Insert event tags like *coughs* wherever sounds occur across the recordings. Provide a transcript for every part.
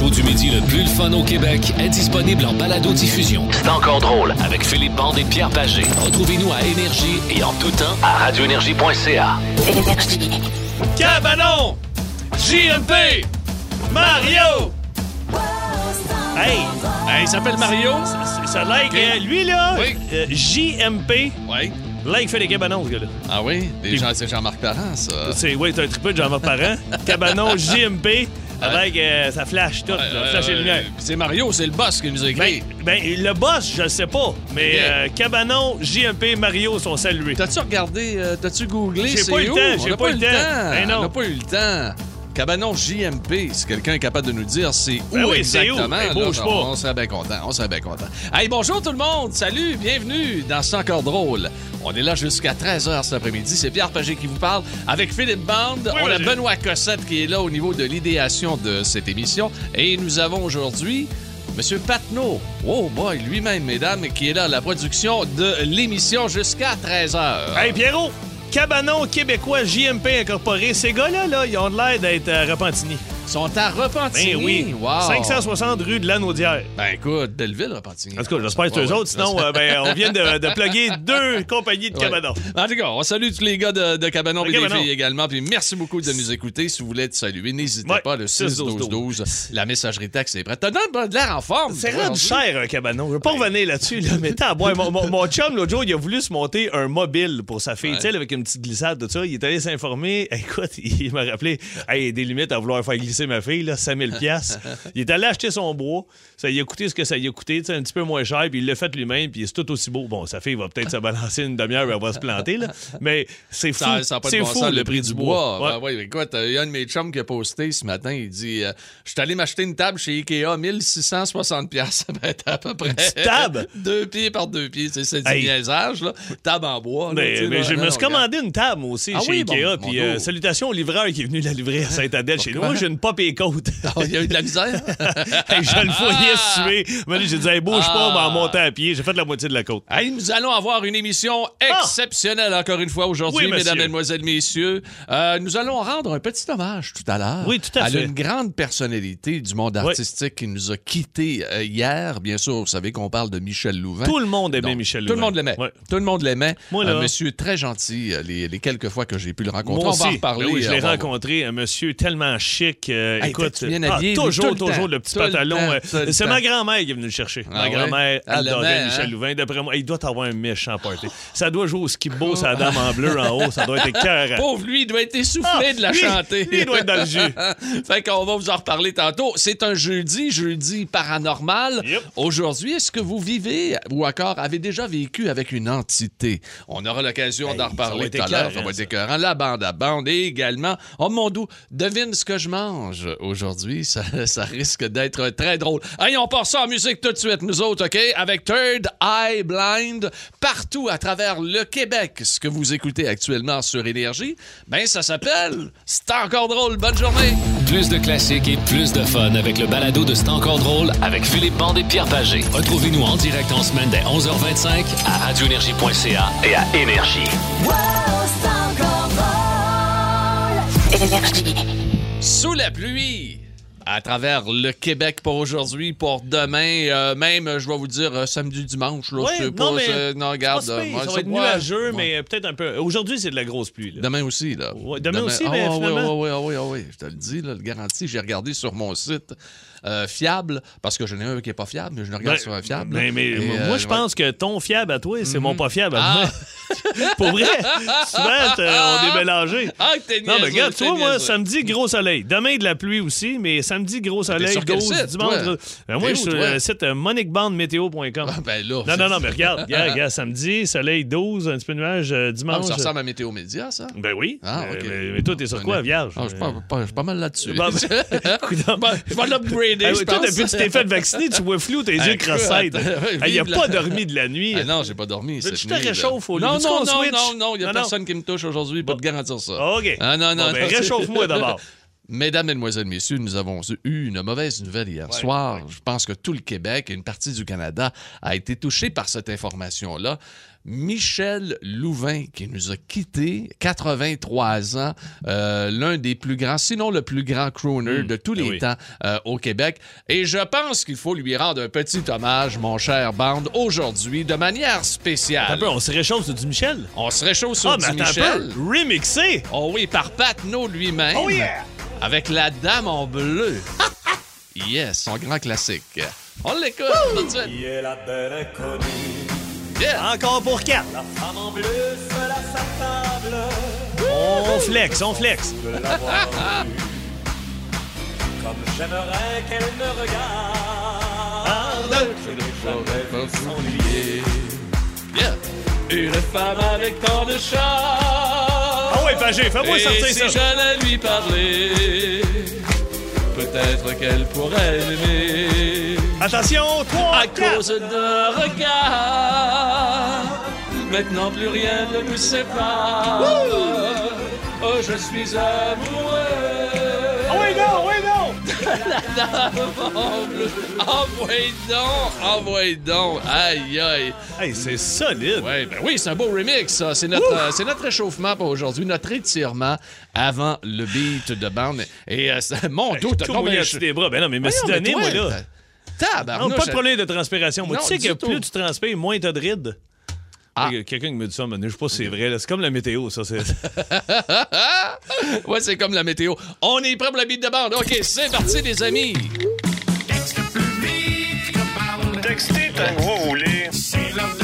show du midi le plus le fun au Québec est disponible en balado-diffusion. C'est encore drôle avec Philippe Bande et Pierre Pagé. Retrouvez-nous à Énergie et en tout temps à radioénergie.ca. Cabanon! JMP! Mario! Hey! Hey, il s'appelle Mario. Ça, ça like, euh, lui, là, Oui. euh, JMP, Oui. là, il fait des cabanons, ce gars-là. Ah oui? Des gens, c'est Jean-Marc Parent, ça. C'est, oui, t'as un triple de Jean-Marc Parent. Cabanon, *laughs* JMP, avec, euh, ça flash tout, là, flash et lumière. c'est Mario, c'est le boss qui nous a écrit. Ben, ben, le boss, je le sais pas, mais euh, Cabanon, JMP, Mario sont salués. T'as-tu regardé, euh, t'as-tu googlé? J'ai c'est pas eu le temps, j'ai pas eu le temps. Ben non. On n'a pas eu le temps. Cabanon JMP, si quelqu'un est capable de nous dire c'est où Ben oui, où? exactement, Ben, là, pas. on serait bien content, on serait bien content. Hey, bonjour tout le monde, salut, bienvenue dans C'est encore drôle. On est là jusqu'à 13h cet après-midi, c'est Pierre Pagé qui vous parle avec Philippe Band. Oui, on a. Benoît Cossette qui est là au niveau de l'idéation de cette émission et nous avons aujourd'hui Monsieur Patnaud, oh boy, lui-même, mesdames, qui est là à la production de l'émission jusqu'à 13h. Hey, Pierrot! Cabanon québécois JMP incorporé. Ces gars-là, là, ils ont l'air d'être Repentigny. Ils sont à Repentigny. Ben oui. Wow. 560 rue de Lanaudière. Ben écoute, Delville, Repentigny. En tout cas, j'espère que c'est eux Ouais, ouais. autres. Sinon, euh, ben, on vient de, de plugger deux *laughs* compagnies de Ouais. cabanon. En tout cas, on salue tous les gars de, de Cabanon et les filles également. Puis merci beaucoup de nous écouter. Si vous voulez être salué, n'hésitez pas. Le 6-12-12, la messagerie texte est prête. T'as de l'air en forme. C'est rendu cher, un cabanon. Je veux pas revenir là-dessus, là, mais t'as. Mon, mon, mon chum, l'autre jour, il a voulu se monter un mobile pour sa fille, tu sais, avec une petite glissade, tout ça. Il est allé s'informer. *laughs* Écoute, il m'a rappelé, hey, des limites à vouloir faire glisser ma fille, là, 5000 pièces. *laughs* Il est allé acheter son bois. Ça lui a coûté ce que ça lui a coûté, un petit peu moins cher, puis il l'a fait lui-même, puis c'est tout aussi beau. Bon, sa fille va peut-être se *laughs* balancer une demi-heure, elle va se planter, là. Mais c'est fou. Ça, pas de bon fou, sens, le prix du bois. Ouais. Ouais, écoute, il y a un de mes chums qui a posté ce matin. Il dit euh, Je suis allé m'acheter une table chez Ikea, 1660$. piastres. Ça va être à peu près. table? *laughs* deux pieds par deux pieds. C'est du Hey. niaisage, là. Table en bois. Mais, je Non, me suis commandé une table aussi Ah chez oui, bon, Ikea. mon Puis euh, salutations au livreur qui est venu la livrer à Saint-Adèle chez nous. Moi, j'ai une et côte. regarde. Il y a eu de la misère? *laughs* Hey, je le voyais Ah! suer. Moi, J'ai dit, hey, bouge pas, Ah. on va monter à pied. J'ai fait la moitié de la côte. Hey, nous allons avoir une émission exceptionnelle encore une fois aujourd'hui, Oui, mesdames, mesdemoiselles, messieurs. Euh, nous allons rendre un petit hommage tout à l'heure. Oui, tout à fait. une grande personnalité du monde artistique qui nous a quittés euh, hier. Bien sûr, vous savez qu'on parle de Michel Louvain. Tout le monde aimait Donc, Michel Tout le Louvain. monde l'aimait. Ouais. Tout le monde l'aimait. Un monsieur très gentil, euh, les, les quelques fois que j'ai pu le rencontrer. Moi on va en reparler. Ben oui, je l'ai rencontré, un monsieur tellement chic. Euh, Hey, écoute, bien ah, habillé, toujours, le toujours temps. le petit le pantalon. euh, le C'est ma grand-mère qui est venue le chercher. Ah ma ouais? grand-mère adorait Michel hein? Louvain. D'après moi, il doit avoir un méchant party. Ça doit jouer au skibo, sa dame en bleu en haut. Ça doit être écœurant. Pauvre lui, il doit être essoufflé Ah, de la lui, chanter. il doit être dans le jus. *laughs* fait qu'on va vous en reparler tantôt. C'est un jeudi, jeudi paranormal. Yep. Aujourd'hui, est-ce que vous vivez ou encore avez déjà vécu avec une entité? On aura l'occasion Hey, d'en reparler tout à l'heure. Ça va être écœurant. La bande à bande et également, oh mon doux, devine ce que je mange? Aujourd'hui. *laughs* Ça, ça risque d'être très drôle. Allez, on part ça en musique tout de suite, nous autres, OK? Avec Third Eye Blind, partout à travers le Québec. Ce que vous écoutez actuellement sur Énergie, ben ça s'appelle C'est encore drôle. Bonne journée! Plus de classiques et plus de fun avec le balado de C'est encore drôle avec Philippe Bande et Pierre Pagé. Retrouvez-nous en direct en semaine dès 11h25 à radioénergie.ca et à Énergie. Sous la pluie! À travers le Québec pour aujourd'hui, pour demain, euh, même, je vais vous dire, euh, samedi, dimanche. Là, Ouais, non, pas, mais non, regarde. Pas euh, ça va être nuageux, ouais. mais peut-être un peu. Aujourd'hui, c'est de la grosse pluie. là. Demain aussi, là. Ouais, demain aussi, mais Ah, ouais, finalement- Oui, oui, oui, oui, je te le dis, là, le garanti. J'ai regardé sur mon site euh, fiable, parce que j'en ai un qui n'est pas fiable, mais je le regarde Ben, sur un fiable. Mais, mais Et, moi, euh, moi, je ouais. pense que ton fiable à toi, c'est mon pas fiable à Ah. moi. *laughs* Pour vrai, souvent, on est mélangés. Ah, que t'es Non, mais regarde, vois, moi, samedi, gros soleil. Demain, de la pluie aussi, mais samedi, gros soleil, sur quel 12, site, dimanche. toi? Ben, moi, je suis sur toi? le site euh, moniquebandmeteo.com. Ah, ben là. Non, non, non, mais regarde, regarde, *laughs* regarde, samedi, soleil 12, un petit peu de nuage Ah, dimanche. ça ressemble à Météo Média, ça? Ben oui. Ah, ok. mais, mais toi, t'es sur quoi, vierge? Ah, je suis pas, pas- je suis pas mal là-dessus. Ben, *laughs* je vais l'upgrader, Ah toi, pense. depuis que tu t'es fait vacciner, tu vois flou, tes yeux Écoute, cross-eyed. ouais, Il a vive pas dormi de la nuit. Ah non, j'ai pas dormi je te nuit, là. réchauffe au? Non, non, non, non, non, il y a personne qui me touche aujourd'hui, pas te garantir ça. OK. Ah non, non, ben, réchauffe-moi d'abord. *laughs* Mesdames, Mesdemoiselles, Messieurs, nous avons eu une mauvaise nouvelle hier soir. Je pense que tout le Québec et une partie du Canada a été touché par cette information-là. Michel Louvain, qui nous a quittés, 83 ans, euh, l'un des plus grands, sinon le plus grand crooner de tous les oui. temps euh, au Québec. Et je pense qu'il faut lui rendre un petit hommage, mon cher Band, aujourd'hui, de manière Un spéciale. peu, on se réchauffe sur du Michel. On se réchauffe sur Ah, du mais Michel. un peu. Remixé. Oh oui, par Patno lui-même. Oh yeah. Avec la dame en bleu. *laughs* yes, son grand classique. On l'écoute tout de suite. Qui est la belle inconnue Yeah. Encore pour quatre. La femme en bleu seule à sa table On flex, on flex. de l'avoir vue. Comme j'aimerais qu'elle me regarde Je ne jamais vu s'ennuyer Yeah. Une femme avec tant de charme Ah ouais, Pagé, fais-moi sortir si ça. j'allais lui parler, peut-être qu'elle pourrait m'aimer. Attention, trois, À quatre. cause de regard, maintenant plus rien ne nous sépare. Oh, je suis amoureux. *laughs* Ah ouais, non, ouais, non. Envoie donc, envoie donc. Aïe, aïe. Hey, c'est solide. Ouais, ben oui, c'est un beau remix, ça. C'est notre, euh, c'est notre réchauffement pour aujourd'hui, notre étirement avant le beat de bande. Et euh, mon t'as Tout combien mouillé des bras. Ben non, mais me suis donné, moi, là. Tabarnouche. Non, pas de problème de transpiration. Moi, Non, tu sais que tout. plus tu transpires, moins t'as de rides. Ah. Il y a Quelqu'un qui me dit ça, mais je sais pas si c'est vrai. C'est comme la météo, ça. C'est... *laughs* Ouais, c'est comme la météo. On est prêt pour la beat de bande. OK, c'est parti, les amis. Textez tant que vous voulez. Un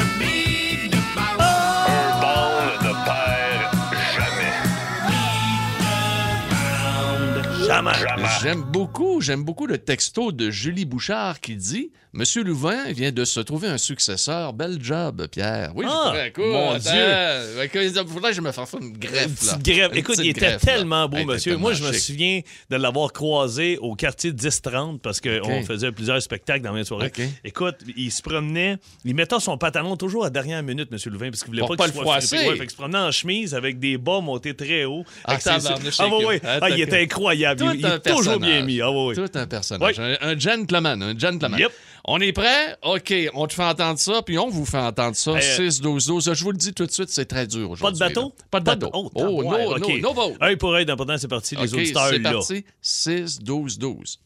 J'aime beaucoup, j'aime beaucoup le texto de Julie Bouchard qui dit Monsieur Louvain vient de se trouver un successeur. Bel job, Pierre. Oui, Ah, je écoute, mon attends, Dieu. fait que, Il faudrait que je me fasse une greffe. Une là. petite greffe. Une Écoute, il était greffe, là. tellement beau, Hey, monsieur. Moi, je me souviens de l'avoir croisé au quartier 10-30 parce qu'on faisait plusieurs spectacles dans la même soirée. OK. Écoute, il se promenait, il mettait son pantalon toujours à dernière minute, monsieur Louvain, parce qu'il voulait Pour pas, pas qu'il soit. Ouais, fait qu'il se promenait en chemise avec des bas montés très haut. Ah, ses- Ah, cute. Ah, il était incroyable. Tout Il, il un est toujours bien mis. Ah, ouais. Tout un personnage. Un, un gentleman, un gentleman. Yep. On est prêt? OK, on te fait entendre ça, puis on vous fait entendre ça. Euh, 6-12-12. Je vous le dis tout de suite, c'est très dur Pas aujourd'hui. de bateau? là. Pas de bateau. Oh, Oh, ouais, no, OK. no, no vote. Œil pour œil d'important, c'est parti. Les OK, auditeurs, c'est parti. 6-12-12.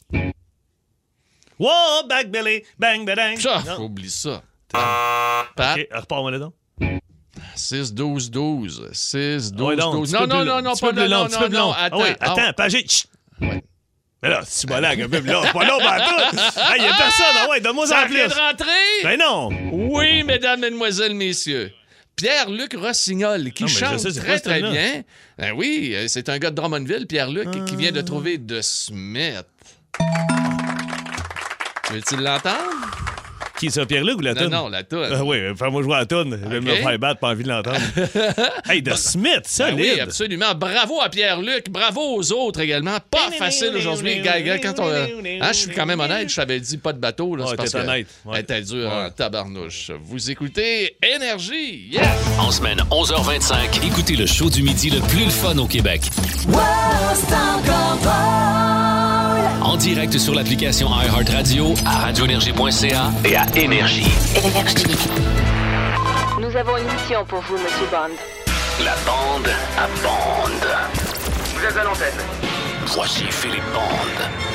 Wow, back belly, bang, bang. Ça, Non. oublie ça. Pat, OK, repars-moi là donc. 6-12-12. 6-12-12. Ouais, donc, non, petit peu non, plus non, non, petit pas non, non, non, attends. Ah ouais, attends, Pagé. Ouais. Mais là, c'est là, quand même, là. C'est pas long, ben, tout. Ah, il y a personne. Ah ouais, donne-moi ça en plus. vient de rentrer? Ben non. Oui, mesdames, mesdemoiselles, messieurs. Pierre-Luc Rossignol, qui Non, mais je chante sais, c'est quoi très, ce très thème-là? bien. Ben oui, euh, c'est un gars de Drummondville, Pierre-Luc, qui vient de trouver de Smith. Veux-tu l'entendre? Qui ça, Pierre-Luc ou la Non, toune? non, la toune. Ah oui, fais-moi jouer à la toune. Je vais me faire battre, pas envie de l'entendre. *laughs* hey, de Smith, Ben solide. oui, absolument. Bravo à Pierre-Luc. Bravo aux autres également. Pas facile aujourd'hui. Gars, gars, quand on. Hein, je suis quand même honnête, je t'avais dit pas de bateau. Là, Ouais, c'est parce t'es que honnête, ouais. était dure en Ouais. tabarnouche. Vous écoutez Énergie. Yes! En semaine 11h25, écoutez le show du midi le plus le fun au Québec. En direct sur l'application iHeartRadio, à radioénergie.ca et à Énergie. Nous avons une mission pour vous, Monsieur Bond. La bande à bande. Vous êtes à l'antenne. Voici Philippe Bande.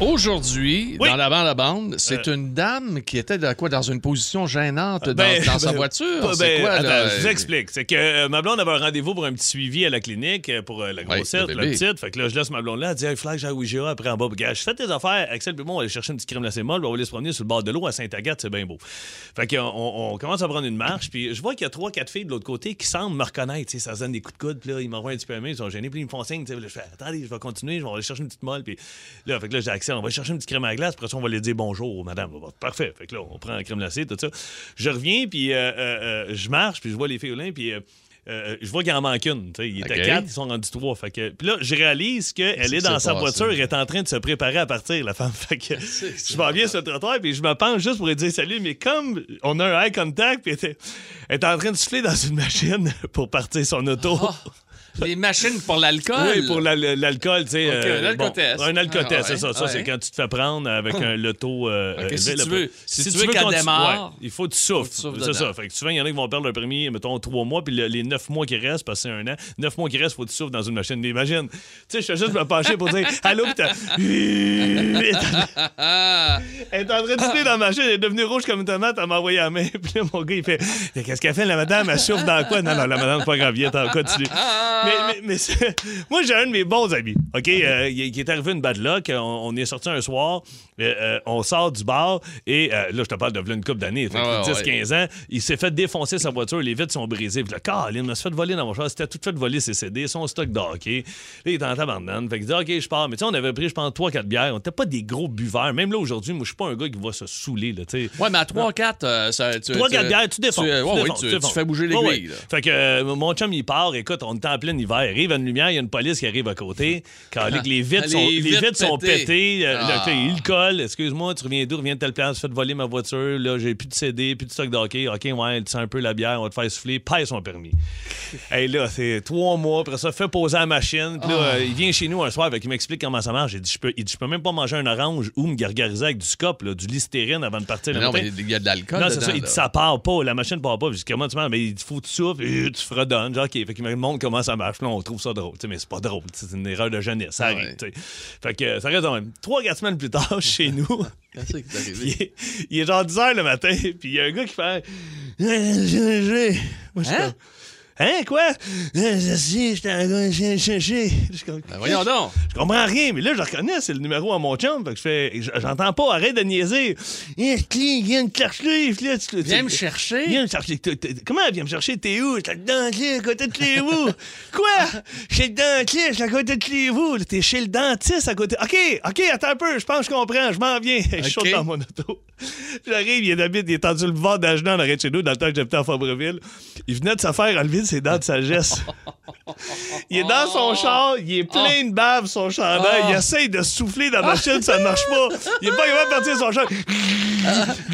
Aujourd'hui, Oui. dans la bande à bande, c'est une dame qui était dans quoi? Dans une position gênante dans, Ben, dans *laughs* sa ben, voiture? ben, quoi, attends, là? je vous explique. C'est que euh, ma blonde avait un rendez-vous pour un petit suivi à la clinique euh, pour euh, la grossesse, le la petite. Fait que là, je laisse ma blonde là. Elle dit, que j'aille au IGA après en bas. Je fais tes affaires. Axel, puis moi, on va aller chercher une petite crème puis On va aller se promener sur le bord de l'eau à Sainte-Agathe. C'est bien beau. Fait qu'on on, on commence à prendre une marche. Puis je vois qu'il y a trois, quatre filles de l'autre côté qui semblent me reconnaître. Ça se donne des coups de coude. Puis là, ils m'envoient un petit peu à main. Ils sont gênés. Puis ils me font signe. là, je fais, attendez, je vais continuer. Je vais aller chercher une petite molle. Puis là, fait que là, j'ai On va chercher une petite crème à glace. Après ça, on va aller dire bonjour, madame. Parfait. Fait que là, on prend la crème glacée, tout ça. Je reviens, puis euh, euh, euh, je marche, puis je vois les filles au lin, puis. euh, je vois qu'il en manque une. tu sais. Il était OK. quatre, ils sont rendus trois. Fait que, puis là, je réalise qu'elle est qui dans sa passé? voiture, elle est en train de se préparer à partir, la femme. *laughs* Fait que c'est je m'en viens sur le trottoir, puis je me penche juste pour lui dire salut. Mais comme on a un eye contact, puis elle était, elle était en train de souffler dans une machine *laughs* pour partir son auto. Ah. Les machines pour l'alcool. Oui, pour la- la- l'alcool, tu sais. Euh, un alcotest. un alcotest, Ah, c'est ouais, ça. Ça, ouais. c'est quand tu te fais prendre avec un, le taux. euh, élevé. si Le- tu veux- si tu veux qu'elle démarre, ouais, il faut que tu souffles. tu C'est ça. Fait que souvent, il y en a qui vont perdre leur permis, mettons, trois mois, puis le- les neuf mois qui restent, parce que c'est un an, neuf mois qui restent, faut que tu souffles dans une machine. Imagine, tu sais, je fais juste me pencher pour dire *laughs* Allô, puis t'as. Ah, Elle est en train de souffler dans la machine, elle est devenue rouge comme une tomate, elle m'a envoyé la main. *laughs* Puis là, mon gars, il fait Qu'est-ce qu'elle fait, la madame? Elle souffle dans quoi? Non, non, la madame, pas grave, viens, continue. Mais mais, mais c'est- *laughs* moi, j'ai un de mes bons amis, OK, euh, il qui est arrivé une bad luck. On, on est sorti un soir, euh, euh, on sort du bar, et euh, là, je te parle de une couple d'années, Ah ouais, 10-15 ans. Il s'est fait défoncer sa voiture, les vitres sont brisées. Puis là, Colin, m'a fait voler dans mon char. C'était tout fait voler ses CD, son stock de hockey. Là, il est en tabarnane. Fait qu'il dit, OK, je pars. Mais tu sais, on avait pris, je pense, 3-4 bières. On n'était pas des gros buveurs. Même là, aujourd'hui, moi, je suis pas un gars qui va se saouler, là, tu sais. Ouais, mais à 3-4, euh, ça- tu 3 tu- 4 bières, tu défonces. tu- ouais, fais bouger l'aiguille. Fait que euh, mon chum, il part. Écoute, on est en plein hiver. Il arrive à une lumière, il y a une police qui arrive à côté. *laughs* Quand les vitres sont, les vitres vitres sont pétées. il le colle. Excuse-moi, tu reviens d'où? Reviens de telle place. Fais voler ma voiture. Là, j'ai plus de CD, plus de stock de hockey. OK, ouais, tu sens un peu la bière. On va te faire souffler. Paye son permis. *laughs* hey, là, c'est trois mois. Après ça, fait poser la machine. Puis là, Ah. euh, il vient chez nous un soir. Fait il m'explique comment ça marche. J'ai dit, je peux, il dit, je peux même pas manger un orange ou me gargariser avec du scop, là, du listerine avant de partir le Non, matin. mais il y a de l'alcool. Non, c'est ça. Il dit, ça part pas. La machine part pas. Je dis, comment tu manges? Mais il dit, faut que tu souffles et tu fredonnes. Genre, OK. Fait qu'il me montre comment ça marche. Puis Là, on trouve ça drôle. Mais c'est pas drôle. C'est une erreur de jeunesse. Ça arrive. ouais. Fait que ça reste quand même. Trois, quatre semaines plus tard, *laughs* chez nous, *laughs* il est, il est genre 10 h le matin. *laughs* Puis il y a un gars qui fait. Moi, je Hein? Hein, quoi? Je sais, j'étais un gars, je. Je voyons donc. je comprends rien, mais là, je reconnais, c'est le numéro à mon chum. Fait que je fais, j'entends pas, arrête de niaiser. Viens, Clé, viens me chercher. Viens me chercher? Viens me chercher. Comment vient me chercher? T'es où? J'étais dans le clé, à côté de Clévaux. *laughs* Quoi? Chez le dentiste, à côté de Clévaux. T'es chez le dentiste à côté. OK, OK, attends un peu. Je pense que je comprends. Je m'en viens. *laughs* Je saute dans mon auto. J'arrive, il est habite, il est tendu le bord d'Agenant en arrêt de chez nous dans le temps que j'habitais à Fabreville. Il venait de se faire enlever ses dents de sagesse. *laughs* Il est dans son char, il est plein de bave, son chandail. Il essaye de souffler dans la machine, ça ne marche pas. Il est pas capable de partir de son char.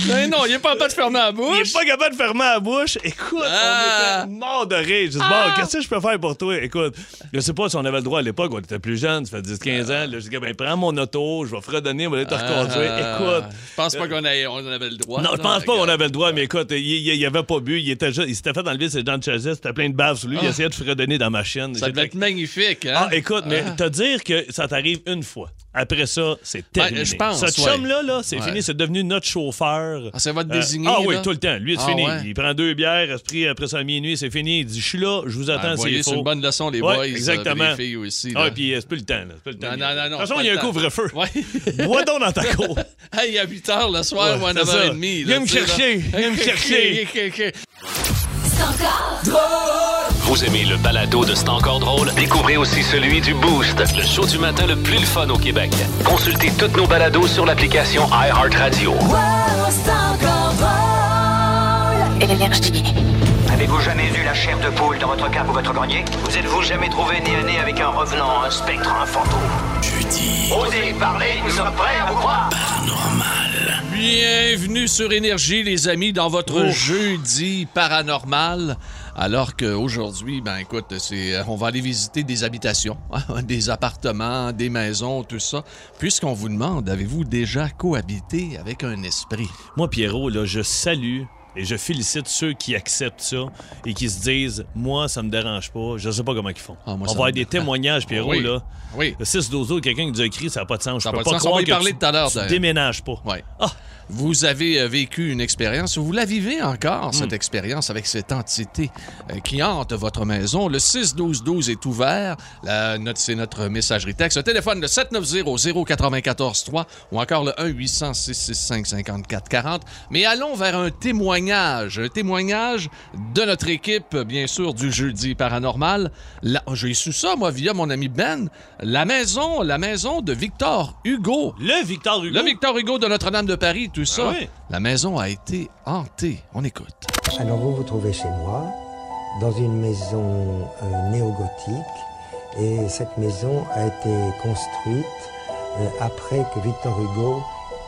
Ben non, il est pas pas de fermer la Il bouche. est pas capable de fermer la bouche. Écoute, Ah. on était mort de rire. Je dis, bon, qu'est-ce que je peux faire pour toi? Écoute, je sais pas si on avait le droit à l'époque, on était plus jeunes, ça fait 10-15 ans. Là, je dis, ben, prends mon auto, je vais fredonner, on va aller te reconduire. Ah, Écoute. Je pense pas qu'on avait, le droit. Non, je là, pense pas qu'on avait le droit, mais écoute, il, il, il avait pas bu, il il s'était fait enlever ses dents de chassis, c'était plein de bave sur lui, il essayait de fredonner dans la machine. Ça devait être magnifique, hein? Ah, écoute, mais te dire que ça t'arrive une fois. Après ça, c'est terminé. Ben, je pense, Ce ouais. chum-là, là, c'est Ouais. fini, c'est devenu notre chauffeur. Ah, ça va te Euh, désigner, ah oui, là? tout le temps. Lui, c'est Ah, fini. ouais. Il prend deux bières, esprit après ça à minuit, c'est fini. Il dit Je suis là, je vous Ah, attends s'il c'est une bonne leçon, les boys. exactement. euh, Les filles aussi. Ah, puis euh, c'est plus le temps. là. C'est plus le temps. Non, non, non, De toute façon, il y a un couvre-feu. Ouais. *laughs* Bois donc dans ta cour. Hey, à 8 h le soir ou à Ouais, c'est 9h30. ça. Viens me *laughs* chercher, viens me chercher. Vous aimez le balado de C'est encore drôle? Découvrez aussi celui du Boost. Le show du matin le plus le fun au Québec. Consultez toutes nos balados sur l'application iHeartRadio. Avez-vous jamais vu la chair de poule dans votre cave ou votre grenier? Vous êtes-vous jamais trouvé nez à nez avec un revenant, un spectre, un fantôme? Jeudi. Osez parler, nous sommes prêts à vous Bienvenue sur Énergie, les amis, dans votre Ouf. jeudi paranormal. Alors qu'aujourd'hui, ben écoute, c'est, on va aller visiter des habitations, hein, *laughs* des appartements, des maisons, tout ça. Puisqu'on vous demande, avez-vous déjà cohabité avec un esprit? Moi, Pierrot, là, je salue et je félicite ceux qui acceptent ça et qui se disent Moi, ça me dérange pas. Je sais pas comment ils font. Ah, moi, On va avoir me- des témoignages, Pierrot, Oui. là. Oui. Le 6 12 quelqu'un qui nous a écrit, ça n'a pas de sens. Ça Je peux pas pas croire que parler tu, tout à l'heure, tu déménages pas. Ouais. Ah, Vous avez euh, vécu une expérience, vous la vivez encore, Hmm. cette expérience avec cette entité euh, qui hante votre maison. Le 6-12-12 est ouvert. C'est notre messagerie texte. Le téléphone, le 790-094-3 ou encore le 1-800-665-5440. Mais allons vers un témoignage. Un témoignage de notre équipe, bien sûr, du jeudi paranormal. La- J'ai su ça, moi, via mon ami Ben. La maison, la maison de Victor Hugo. le Victor Hugo. Le Victor Hugo de Notre-Dame de Paris, tout ça. Ah oui? La maison a été hantée. On écoute. Alors vous vous trouvez chez moi, dans une maison euh, néo-gothique, et cette maison a été construite euh, après que Victor Hugo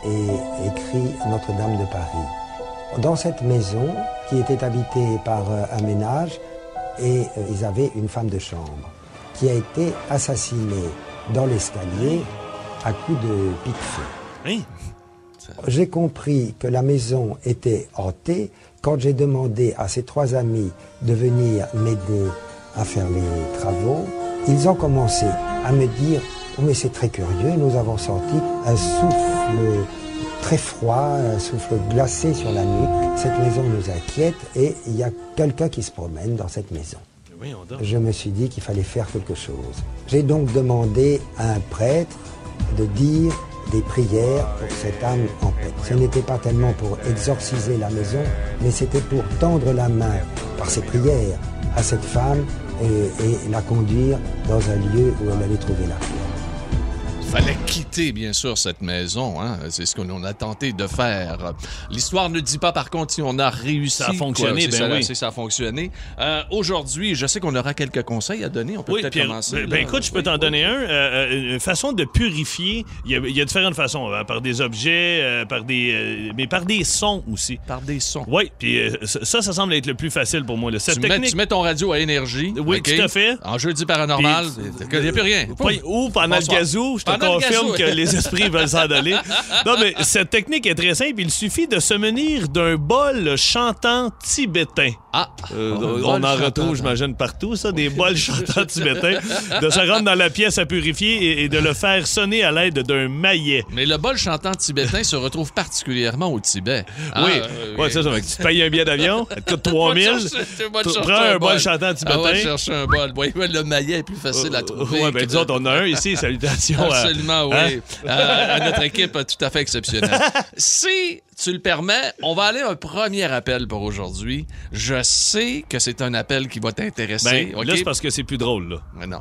ait écrit Notre-Dame de Paris. Dans cette maison, qui était habitée par euh, un ménage, et euh, ils avaient une femme de chambre. qui a été assassiné dans l'escalier à coups de pique-feu. Hein? J'ai compris que la maison était hantée quand j'ai demandé à ces trois amis de venir m'aider à faire les travaux. Ils ont commencé à me dire Oh, mais c'est très curieux, nous avons senti un souffle très froid, un souffle glacé sur la nuque. Cette maison nous inquiète et il y a quelqu'un qui se promène dans cette maison. Je me suis dit qu'il fallait faire quelque chose. J'ai donc demandé à un prêtre de dire des prières pour cette âme en paix. Ce n'était pas tellement pour exorciser la maison, mais c'était pour tendre la main par ses prières à cette femme et, et la conduire dans un lieu où elle allait trouver la paix. Fallait quitter, bien sûr, cette maison. Hein? C'est ce qu'on a tenté de faire. L'histoire ne dit pas, par contre, si on a réussi. Ça a fonctionné, ben ça, oui. ça a fonctionné. Euh, Aujourd'hui, je sais qu'on aura quelques conseils à donner. On peut Oui, peut-être Pierre, commencer. ben, ben, écoute, je peux Oui, t'en donner un. Euh, euh, une façon de purifier, il y y a différentes façons. hein, par des objets, euh, par des, euh, mais par des sons aussi. Par des sons. Oui, puis euh, ça, ça semble être le plus facile pour moi. là. Cette Tu mets, technique, tu mets ton radio à énergie. Oui, OK? tout à fait. En jeudi paranormal, il n'y a plus rien. Ou pendant le gazou, je te confirme que les esprits veulent s'en aller. Non, mais cette technique est très simple. Il suffit de se munir d'un bol chantant tibétain. Ah, Euh, on en retrouve, j'imagine, partout, ça, des bols chantants tibétains. De se rendre dans la pièce à purifier et, et de le faire sonner à l'aide d'un maillet. Mais le bol chantant tibétain se retrouve particulièrement au Tibet. Ah, oui, euh, ouais, c'est ça. Tu te payes un billet d'avion, ça te coûte 3000. Va te chercher- va te Tu prends un bol chantant Ah ouais, tibétain. chercher un bol. Oui, le maillet est plus facile à trouver. Que- nous autres, on a un ici. Salutations. à- Absolument, oui. Hein? Euh, à notre équipe tout à fait exceptionnelle. si *laughs* tu le permets, on va aller à un premier appel pour aujourd'hui. Je sais que c'est un appel qui va t'intéresser. Ben, OK? là, c'est parce que c'est plus drôle, là. Mais non.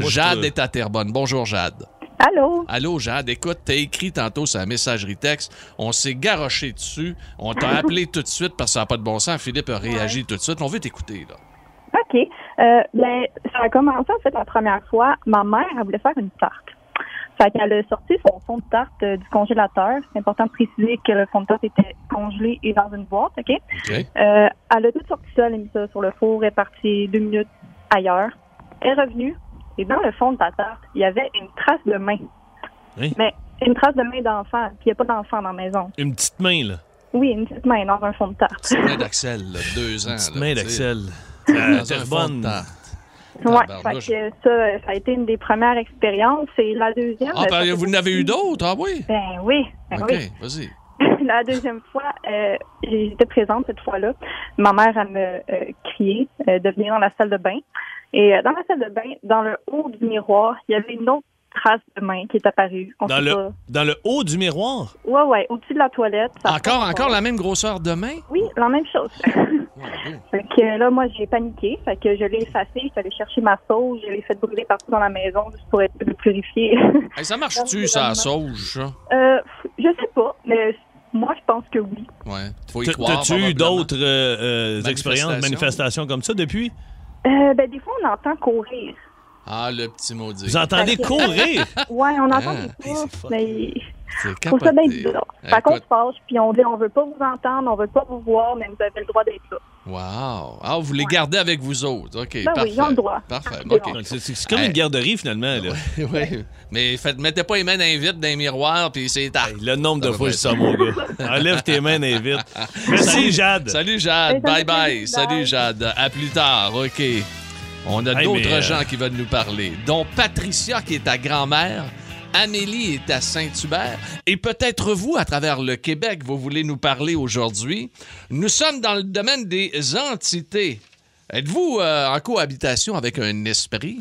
Moi, Jade est à Terrebonne. Bonjour, Jade. Allô? Allô, Jade. Écoute, t'as écrit tantôt sur la messagerie texte. On s'est garoché dessus. On t'a *laughs* appelé tout de suite parce que ça n'a pas de bon sens. Philippe a réagi tout de suite. On veut t'écouter, là. OK. Euh, ben, ça a commencé, en fait, la première fois. Ma mère, elle voulait faire une tarte. Fait qu'elle a sorti son fond de tarte euh, du congélateur. C'est important de préciser que le fond de tarte était congelé et dans une boîte, OK? Euh, elle a tout sorti ça, elle a mis ça sur le four, elle est partie deux minutes ailleurs. Elle est revenue, et dans le fond de la tarte, il y avait une trace de main. Hein? Mais une trace de main d'enfant, puis il n'y a pas d'enfant dans la maison. Une petite main, là. Oui, une petite main dans un fond de tarte. Petite main d'Axel, là, deux ans. Une petite là, main d'Axel. Dans Euh, un fond de tarte. Que ça, ça a été une des premières expériences. Et la deuxième. Ah, ben, vous en fait- avez eu d'autres? Ah oui? Ben oui, ben OK, oui. vas-y. *laughs* la deuxième fois, euh, j'étais présente cette fois-là. Ma mère, elle me euh, criait euh, de venir dans la salle de bain. Et euh, dans la salle de bain, dans le haut du miroir, il y avait une autre trace de main qui est apparue. On Dans le, pas. dans le haut du miroir? Ouais, ouais, au-dessus de la toilette. ça Encore, encore la même grosseur de main? Oui, la même chose. *laughs* fait que là, moi, j'ai paniqué. Fait que je l'ai effacé. Je suis allée chercher ma sauge. Je l'ai fait brûler partout dans la maison juste pour être le purifier. *laughs* Hey, ça marche-tu, ça, la sauge, euh, je sais pas, mais moi, je pense que oui. Ouais. Faut y croire. T'as-tu eu d'autres euh, euh, expériences, Manifestations. manifestations comme ça depuis? Euh, ben, des fois, on entend courir. Ah, le petit maudit. Vous entendez courir? *laughs* Ouais, on entend Ah, des fun. mais C'est ça bien bizarre. Fait qu'on se fâche, puis on dit on veut pas vous entendre, on veut pas vous voir, mais vous avez le droit d'être là. Wow. Ah, vous les gardez avec vous autres. OK, Ben parfait. oui, ils ont le droit. Parfait, C'est comme Hey. une garderie, finalement. Là. *laughs* oui. Mais faites, mettez pas les mains dans les vitres, dans les miroirs, puis c'est tard. Hey, le nombre de fois je dis ça, mon gars. Enlève tes mains dans les vitres. *laughs* Merci, Jade. Salut, Jade. Hey, ça me Bye fait bye. plaisir. Salut, Jade. À plus tard. OK. On a Hey, d'autres mais, euh, gens qui veulent nous parler, dont Patricia, qui est ta grand-mère. Amélie est à Saint-Hubert. Et peut-être vous, à travers le Québec, vous voulez nous parler aujourd'hui. Nous sommes dans le domaine des entités. Êtes-vous euh, en cohabitation avec un esprit?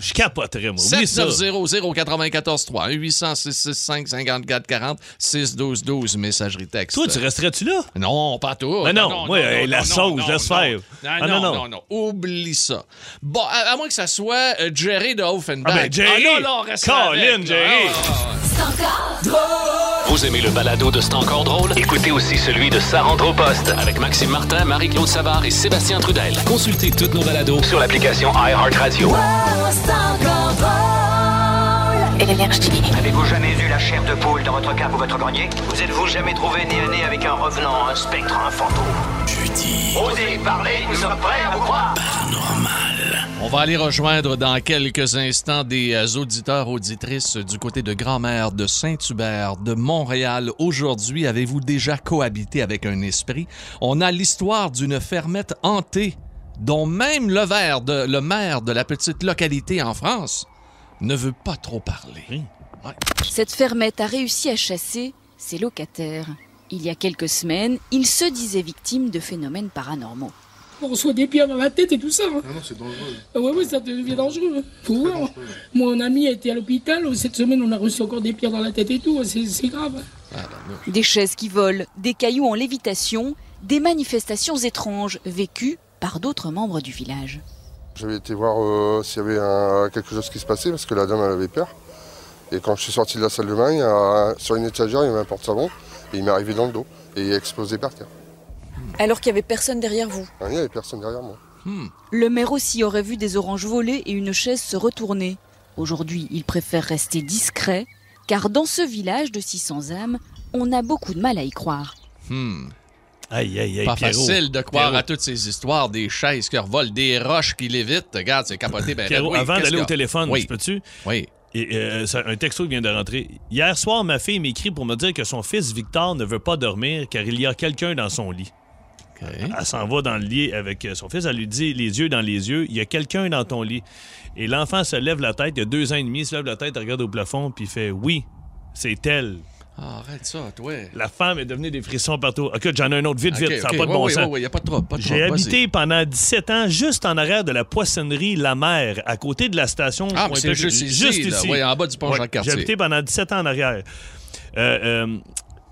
Je capoterais, moi. Oublie ça. 790-094-3, 800-665-5440, 612-12, messagerie texte. Toi, tu resterais-tu là? Non, pas tout. Mais non, moi, euh, la sauce, laisse faire. Non, Ah, non, non, non, non. non, Oublie ça. Bon, à, à moins que ça soit euh, Jerry de Offenbach. Ah ben, Jerry! Ah, là, là, on reste Colin, avec. Jerry! Ah, ah, Vous aimez le balado de C'est encore drôle? Écoutez aussi celui de Sa rentre au poste avec Maxime Martin, Marie-Claude Savard et Sébastien Trudel. Consultez toutes nos balados Sur l'application iHeartRadio. Avez-vous jamais eu la chair de poule dans votre cave ou votre grenier? Vous êtes-vous jamais trouvé nez à nez avec un revenant, un spectre, un fantôme? Jeudi. Osez parler, nous sommes prêts à vous croire. On va aller rejoindre dans quelques instants des euh, auditeurs, auditrices du côté de Grand-Mère, de Saint-Hubert, de Montréal. Aujourd'hui, avez-vous déjà cohabité avec un esprit? On a l'histoire d'une fermette hantée dont même le, de, le maire de la petite localité en France ne veut pas trop parler. Cette fermette a réussi à chasser ses locataires. Il y a quelques semaines, il se disait victime de phénomènes paranormaux. On reçoit des pierres dans la tête et tout ça. hein. Ah non, c'est dangereux. Ah ouais, ouais, ça devient dangereux. hein. Faut voir. Mon ami a été à l'hôpital. Cette semaine, on a reçu encore des pierres dans la tête et tout. C'est c'est grave. Des chaises qui volent, des cailloux en lévitation, des manifestations étranges vécues par d'autres membres du village. J'avais été voir euh, s'il y avait un- quelque chose qui se passait parce que la dame elle avait peur. Et quand je suis sorti de la salle de bain, il y a- sur une étagère, il y avait un porte-savon et il m'est arrivé dans le dos et il a explosé par terre. Alors qu'il n'y avait personne derrière vous. Ah, Il n'y avait personne derrière moi. Le maire aussi aurait vu des oranges voler et une chaise se retourner. Aujourd'hui, il préfère rester discret, car dans ce village de 600 âmes, on a beaucoup de mal à y croire. Hmm. Aïe, aïe, aïe. Pas Pierrot. facile de croire Pierrot. à toutes ces histoires, des chaises qui revolent, des roches qui lévitent. Regarde, c'est capoté. Ben, Pierrot, oui, avant d'aller au téléphone, Oui. tu peux-tu? Oui. Et, euh, un texto qui vient de rentrer. Hier soir, ma fille m'écrit pour me dire que son fils Victor ne veut pas dormir car il y a quelqu'un dans son lit. Elle s'en va dans le lit avec son fils. Elle lui dit, les yeux dans les yeux, il y a quelqu'un dans ton lit. Et l'enfant se lève la tête, il y a deux ans et demi, il se lève la tête, regarde au plafond, puis il fait, oui, c'est elle. Ah, arrête ça, toi. La femme est devenue des frissons partout. Écoute, j'en ai un autre vite, vite, Ok, ça n'a ok, pas de bon sens. ouais, y a pas de trouble, pas de J'ai habité pendant 17 ans juste en arrière de la poissonnerie La Mer, à côté de la station. Ah, c'est juste ici, là. Ouais, en bas du pont Jacques-Cartier. J'ai habité pendant 17 ans en arrière. Euh, euh,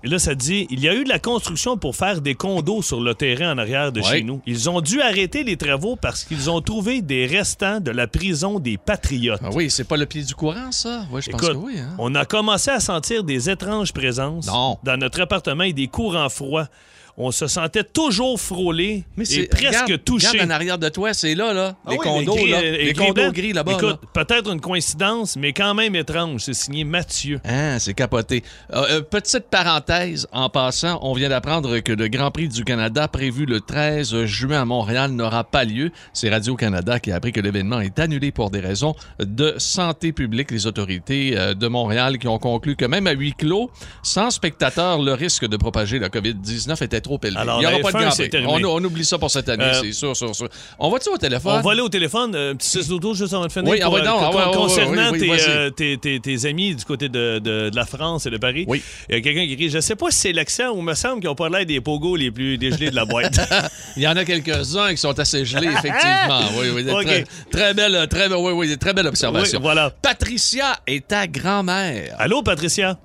et là, ça dit, il y a eu de la construction pour faire des condos sur le terrain en arrière de Ouais. chez nous. Ils ont dû arrêter les travaux parce qu'ils ont trouvé des restants de la prison des Patriotes. Ah oui, c'est pas le pied du courant, ça? Oui, je pense Écoute, que oui. Hein? on a commencé à sentir des étranges présences dans notre appartement et des courants froids. On se sentait toujours frôlé Mais et c'est presque regarde, touché. Regarde en arrière de toi, c'est là, là. Ah les oui, condos, gris, là. Les gris condos gris là-bas. Écoute, là. peut-être une coïncidence, mais quand même étrange. C'est signé Mathieu. Hein, c'est capoté. Euh, euh, petite parenthèse, en passant, on vient d'apprendre que le Grand Prix du Canada prévu le 13 juin à Montréal n'aura pas lieu. C'est Radio-Canada qui a appris que l'événement est annulé pour des raisons de santé publique. Les autorités euh, de Montréal qui ont conclu que même à huis clos, sans spectateurs, le risque de propager la COVID-19 était trop élevé. Alors, Il n'y aura pas de F1, Grand Prix. On, on oublie ça pour cette année, Euh, c'est sûr, sûr, sûr. On va-tu au téléphone? On va aller au téléphone, euh, un petit 6 d'auto juste avant de finir. Oui, pour, ah ouais, euh, non, con- ah concernant oui, tes, euh, tes- tes- tes amis du côté de, de- de la France et de Paris. Oui. Il y a quelqu'un qui écrit Je sais pas si c'est l'accent ou me semble qu'ils n'ont pas l'air des pogos les plus dégelés de la boîte. *laughs* Il y en a quelques-uns qui sont assez gelés, *laughs* effectivement. Oui, oui, Ok. très, très belle, très, oui, oui, très belle observation. Voilà. Patricia est ta grand-mère. Allô, Patricia?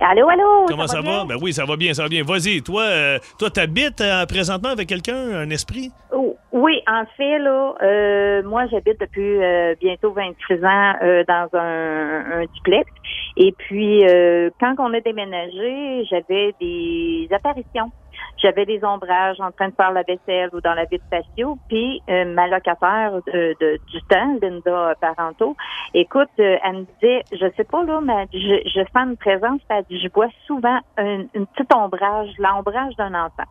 Allô, allô? Comment ça, va? Ben oui, ça va bien, ça va bien. Vas-y, toi, euh, toi, t'habites euh, présentement avec quelqu'un, un esprit? Oh, Oui, en fait, là, euh, moi, j'habite depuis euh, bientôt 26 ans euh, dans un, un duplex. Et puis, euh, quand on a déménagé, j'avais des apparitions. J'avais des ombrages en train de faire la vaisselle ou dans la vie de patio. Puis, euh, ma locataire de, de- du temps, Linda Parento, écoute, euh, elle me disait, je sais pas, là, mais je, je sens une présence. Elle dit, je vois souvent un, une petite ombrage, l'ombrage d'un enfant.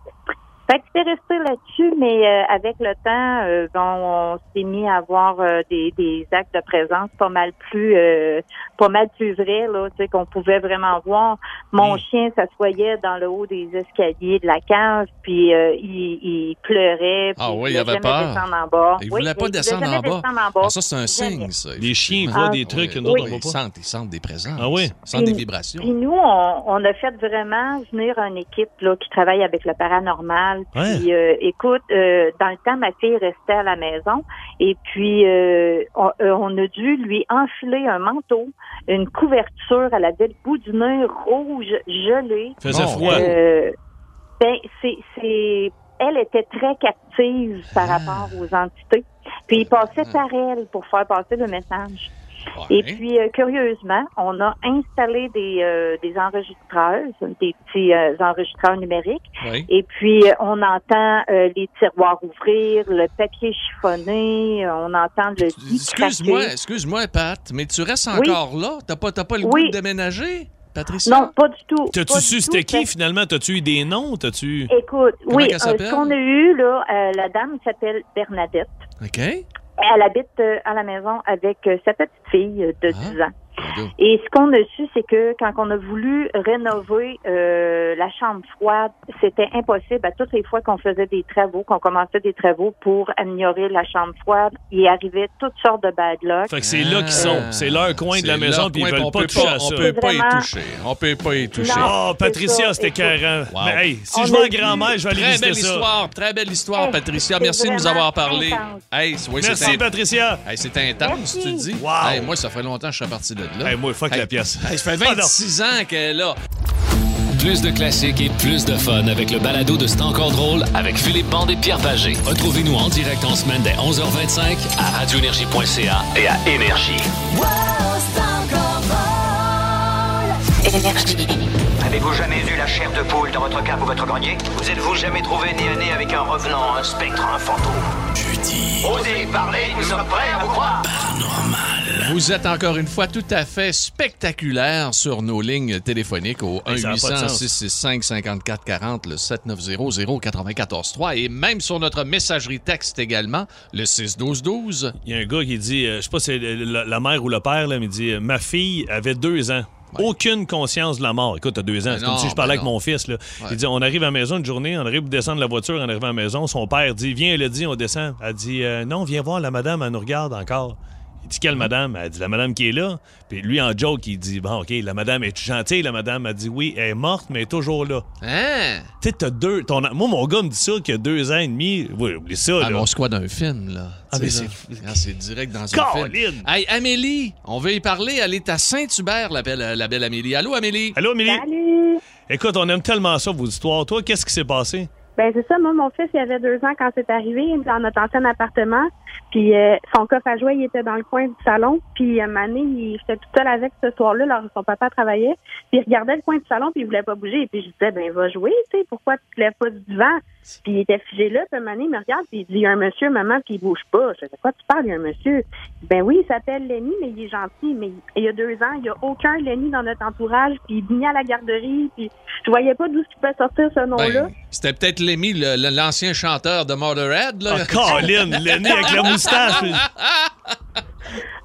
Fait que c'est resté là-dessus, mais euh, avec le temps, euh, bon, on s'est mis à avoir euh, des, des actes de présence pas mal plus euh, pas mal plus vrais, là, tu sais, qu'on pouvait vraiment voir. Mon chien s'assoyait dans le haut des escaliers de la cave, puis euh, il, il pleurait. Ah puis oui, il voulait avait peur. descendre en bas. Il Oui, voulait pas descendre en bas. descendre en bas. Ah, ça, c'est un signe, ça. Les chiens voient des trucs que nous, oui, on voit Ils sentent, ils sentent des présences. Ah oui? Ils sentent des vibrations. Puis nous, on, on a fait vraiment venir une équipe là, qui travaille avec le paranormal. Ouais. Puis euh, écoute, euh, dans le temps, ma fille restait à la maison et puis euh, on, euh, on a dû lui enfiler un manteau, une couverture. Elle avait le bout du nez rouge gelé. Faisait Bon, froid. Euh, ben, c'est, c'est, elle était très captive par Ah. rapport aux entités. Puis il passait par elle pour faire passer le message. Et puis, euh, curieusement, on a installé des, euh, des enregistreurs, des petits euh, enregistreurs numériques. Et puis, on entend les tiroirs ouvrir, le papier chiffonner, euh, on entend le Excuse-moi, excuse-moi, Pat, mais tu restes Oui. encore là? T'as pas, pas le Oui. goût de déménager, Patricia? Non, pas du tout. T'as-tu su c'était qui, finalement? T'as-tu eu des noms? T'as-tu... Écoute, Comment oui, ce qu'on a eu, là, la dame s'appelle Bernadette. OK. Elle habite euh, à la maison avec euh, sa petite fille de Ah. 10 ans. Et ce qu'on a su, c'est que quand on a voulu rénover euh, la chambre froide, c'était impossible à toutes les fois qu'on faisait des travaux, qu'on commençait des travaux pour améliorer la chambre froide. Il arrivait toutes sortes de bad luck. Fait que c'est là qu'ils sont. C'est leur coin de la maison, puis ils veulent on pas peut toucher pas- à ça. On peut pas y toucher. On peut pas y toucher. Oh, Patricia, c'était écoute. carré. Wow. Mais hey, si On je vais en grand-mère, je vais aller Très belle histoire, très belle histoire, Patricia. Merci de nous avoir parlé. intense. Hey, oui, Merci, Patricia. Hey, c'est intense, Merci. tu dis. Wow. Hey, moi, ça fait longtemps que je suis parti de là. Hey, moi, fuck Hey, la pièce. *laughs* hey, ça fait Ah, non. 26 ans qu'elle est là. Plus de classiques et plus de fun avec le balado de C'est encore drôle avec Philippe Bande et Pierre Pagé. Retrouvez-nous en direct en semaine dès 11h25 à radioénergie.ca et à Énergie. Avez-vous jamais eu la chair de poule dans votre cape ou votre grenier? Vous êtes-vous jamais trouvé nez à nez avec un revenant, un spectre, un fantôme? Jeudi. Osez parler, nous sommes prêts à vous croire. Vous êtes encore une fois tout à fait spectaculaire sur nos lignes téléphoniques au Hey, ça a pas de sens. 1-800-665-5440, le 7900-943 et même sur notre messagerie texte également, le 61212. Il y a un gars qui dit, euh, je sais pas si c'est la, la mère ou le père, là, mais il dit euh, Ma fille avait deux ans. Aucune conscience de la mort. Écoute, t'as deux ans. Ben C'est comme si je parlais ben avec mon fils. Là. Ouais. Il dit On arrive à la maison une journée, on arrive pour descendre de la voiture, on arrive à la maison. Son père dit Viens, elle a dit, on descend. Elle dit euh, Non, viens voir la madame, elle nous regarde encore. Il dit Quelle madame? Elle dit La madame qui est là. Puis lui, en joke, il dit Bon, OK, la madame est gentille. La madame a dit Oui, elle est morte, mais elle est toujours là. Hein? Tu sais, t'as deux. Ton, moi, mon gars me dit ça qu'il y a deux ans et demi. Oui, oublie ça. Ah, là. mais on se croit d'un film, là. Ah, mais ah, c'est direct dans un film. Hey, Amélie, on veut y parler. Elle est à Saint-Hubert, la belle, la belle Amélie. Allô, Amélie? Allô, Amélie? Salut! Écoute, on aime tellement ça, vos histoires. Toi, qu'est-ce qui s'est passé? Ben c'est ça, moi mon fils il avait deux ans quand c'est arrivé dans notre ancien appartement. Puis euh, son coffre à jouets il était dans le coin du salon. Puis moment donné, il j'étais toute seule avec ce soir-là, alors son papa travaillait. Puis il regardait le coin du salon puis il voulait pas bouger. Puis je disais ben va jouer, tu sais, pourquoi tu te lèves pas du divan? Puis il était figé là, puis à un moment donné, il me regarde puis il dit il y a un monsieur, maman, puis il bouge pas. Je dis de quoi tu parles, il y a un monsieur? Ben oui, il s'appelle Lenny, mais il est gentil. Mais il y a deux ans, il y a aucun Lenny dans notre entourage. Puis il venait à la garderie. Puis je voyais pas d'où ce qui pouvait sortir ce nom-là. Ben, C'était peut-être Lémi, le- le- l'ancien chanteur de Motorhead. Là. Ah, Colin, *laughs* Lenny avec la moustache. *laughs*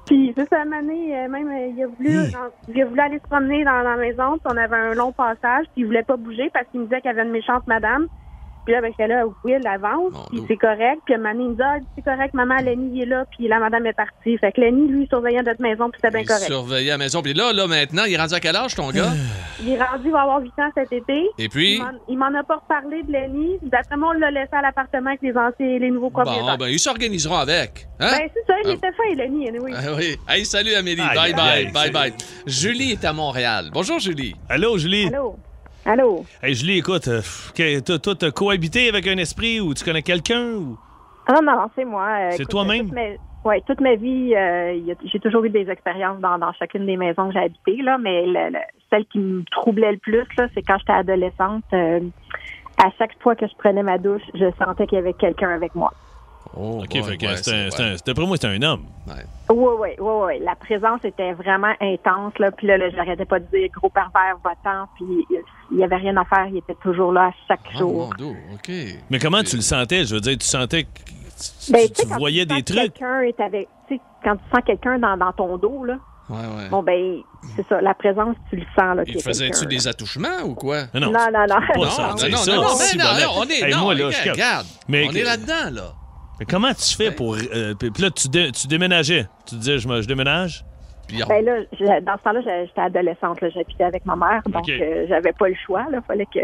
Puis, ça, une année, euh, même, euh, il, a voulu, Hmm. dans- il a voulu aller se promener dans la maison, puis on avait un long passage, puis il voulait pas bouger parce qu'il me disait qu'il y avait une méchante madame. Puis là, ben, j'étais là, oui, elle avance, puis c'est correct. Puis à un moment donné, il me dit, ah, c'est correct, maman, Lenny, il est là, puis la madame est partie. Fait que Lenny, lui, surveillait notre maison, puis c'était bien Il correct. surveillait la maison. Puis là, là, maintenant, il est rendu à quel âge, ton gars? Il est rendu, il va avoir 8 ans cet été. Et puis? Il m'en- a pas reparlé de Lenny. D'après moi, on l'a laissé à l'appartement avec les anciens, les nouveaux propriétaires. Bon, ben, ils s'organiseront avec. Hein? Ben, c'est ça, il Ah. était fin, Lenny, anyway. Ah oui. Hey, salut Amélie. Bye bye. bye bye. Julie est à Montréal. Bonjour, Julie. Allô, Julie? Allô? Allô? Hey, Julie, écoute, euh, toi, t'as cohabité avec un esprit ou tu connais quelqu'un? Ou... Ah non, non, c'est moi. C'est toi-même? Ouais, toute ma vie, euh, j'ai toujours eu des expériences dans, dans chacune des maisons que j'ai habitées, là, mais le- le- celle qui me troublait le plus, c'est quand j'étais adolescente. euh, à chaque fois que je prenais ma douche, je sentais qu'il y avait quelqu'un avec moi. Oh, OK, c'était- pour moi, c'était un homme. Oui, oui, oui, oui. La présence était vraiment intense, là. Puis là, là j'arrêtais pas de dire gros pervers votant, puis il y avait rien à faire. Il était toujours là chaque Ah, jour. mon dos, OK. Mais comment tu le sentais? Je veux dire, tu sentais que tu, Ben, tu tu voyais tu des trucs. Quelqu'un est avec, tu sais, quand tu sens quelqu'un dans, dans ton dos, là. Ouais, ouais. Bon, ben, c'est ça. La présence, tu le sens, là. Il quelqu'un, des attouchements ou quoi? Non, Non, non, non. Pas Non, ça, non, non, non, non, non. Mais comment tu fais pour. euh, puis puis là, tu, dé- tu déménageais. Tu disais, je, me- je déménage? Ben là, je- dans ce temps-là, j'étais adolescente, là. J'habitais avec ma mère, donc euh, j'avais pas le choix, là. Fallait que.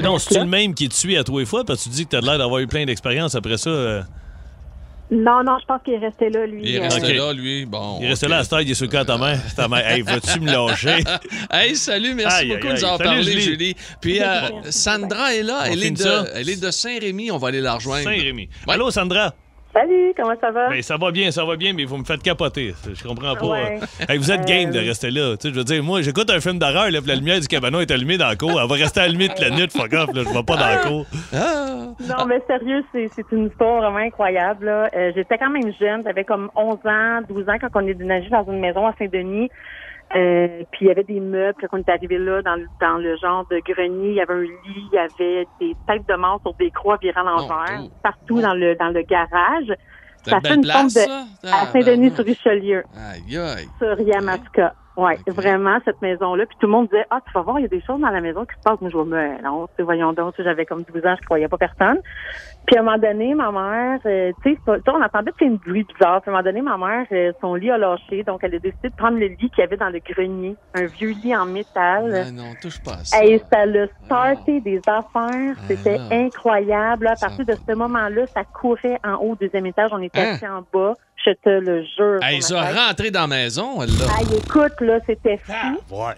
non, reste c'est le même qui te suit à toi et fois? Parce que tu dis que tu as l'air d'avoir eu plein d'expériences après ça. euh, Non, non, je pense qu'il est resté là, lui. Il est euh, resté là, lui. Bon. il restait là à cette heure, il est sur le camp à ta mère. Ta mère, hey, vas-tu me lâcher? *laughs* Hey, salut, merci Aïe, beaucoup aïe, de nous avoir parlé, Julie. Julie. Puis euh, Sandra est là, elle est, de, elle est de Saint-Rémy, on va aller la rejoindre. Saint-Rémy. Allô, Sandra? Salut, comment ça va? Ben, ça va bien, ça va bien, mais vous me faites capoter. Je comprends pas. Ouais. Hey, vous êtes game de Euh, rester là. Tu sais, je veux dire, moi, j'écoute un film d'horreur, là, puis la lumière du cabanon est allumée dans la cour. Elle va rester allumée toute la nuit, fuck off, là, je vais pas dans la cour. Non, mais sérieux, c'est une histoire vraiment incroyable. là. Euh, J'étais quand même jeune, j'avais comme 11 ans, 12 ans quand on est déménagé dans une maison à Saint-Denis. Euh, puis il y avait des meubles quand on est arrivé là dans, le- dans le genre de grenier. Il y avait un lit, il y avait des têtes de mort sur des croix virant l'envers partout dans le dans le garage. Ça fait une forme place, de... ça? À Ah, Saint-Denis-sur-Richelieu. Aïe, aïe. sur Yamaska. Ouais, vraiment, cette maison-là. Puis tout le monde disait, ah, tu vas voir, il y a des choses dans la maison qui se passent. Moi, je vois, mais non, voyons donc, j'avais comme 12 ans, je croyais pas personne. Puis à un moment donné, ma mère, euh, tu sais, on entendait plein de bruits bizarres. Puis à un moment donné, ma mère, euh, son lit a lâché, donc elle a décidé de prendre le lit qu'il y avait dans le grenier, un vieux lit en métal. Ah non, touche pas à ça. Et ça l'a starté des affaires. C'était Ah. incroyable. À partir de ce moment-là, ça courait en haut, deuxième étage. On était Hein? assis en bas. Je te le jure. Hey, sur ça ma tête. rentré dans la maison, elle, là. Écoute, là, c'était fou.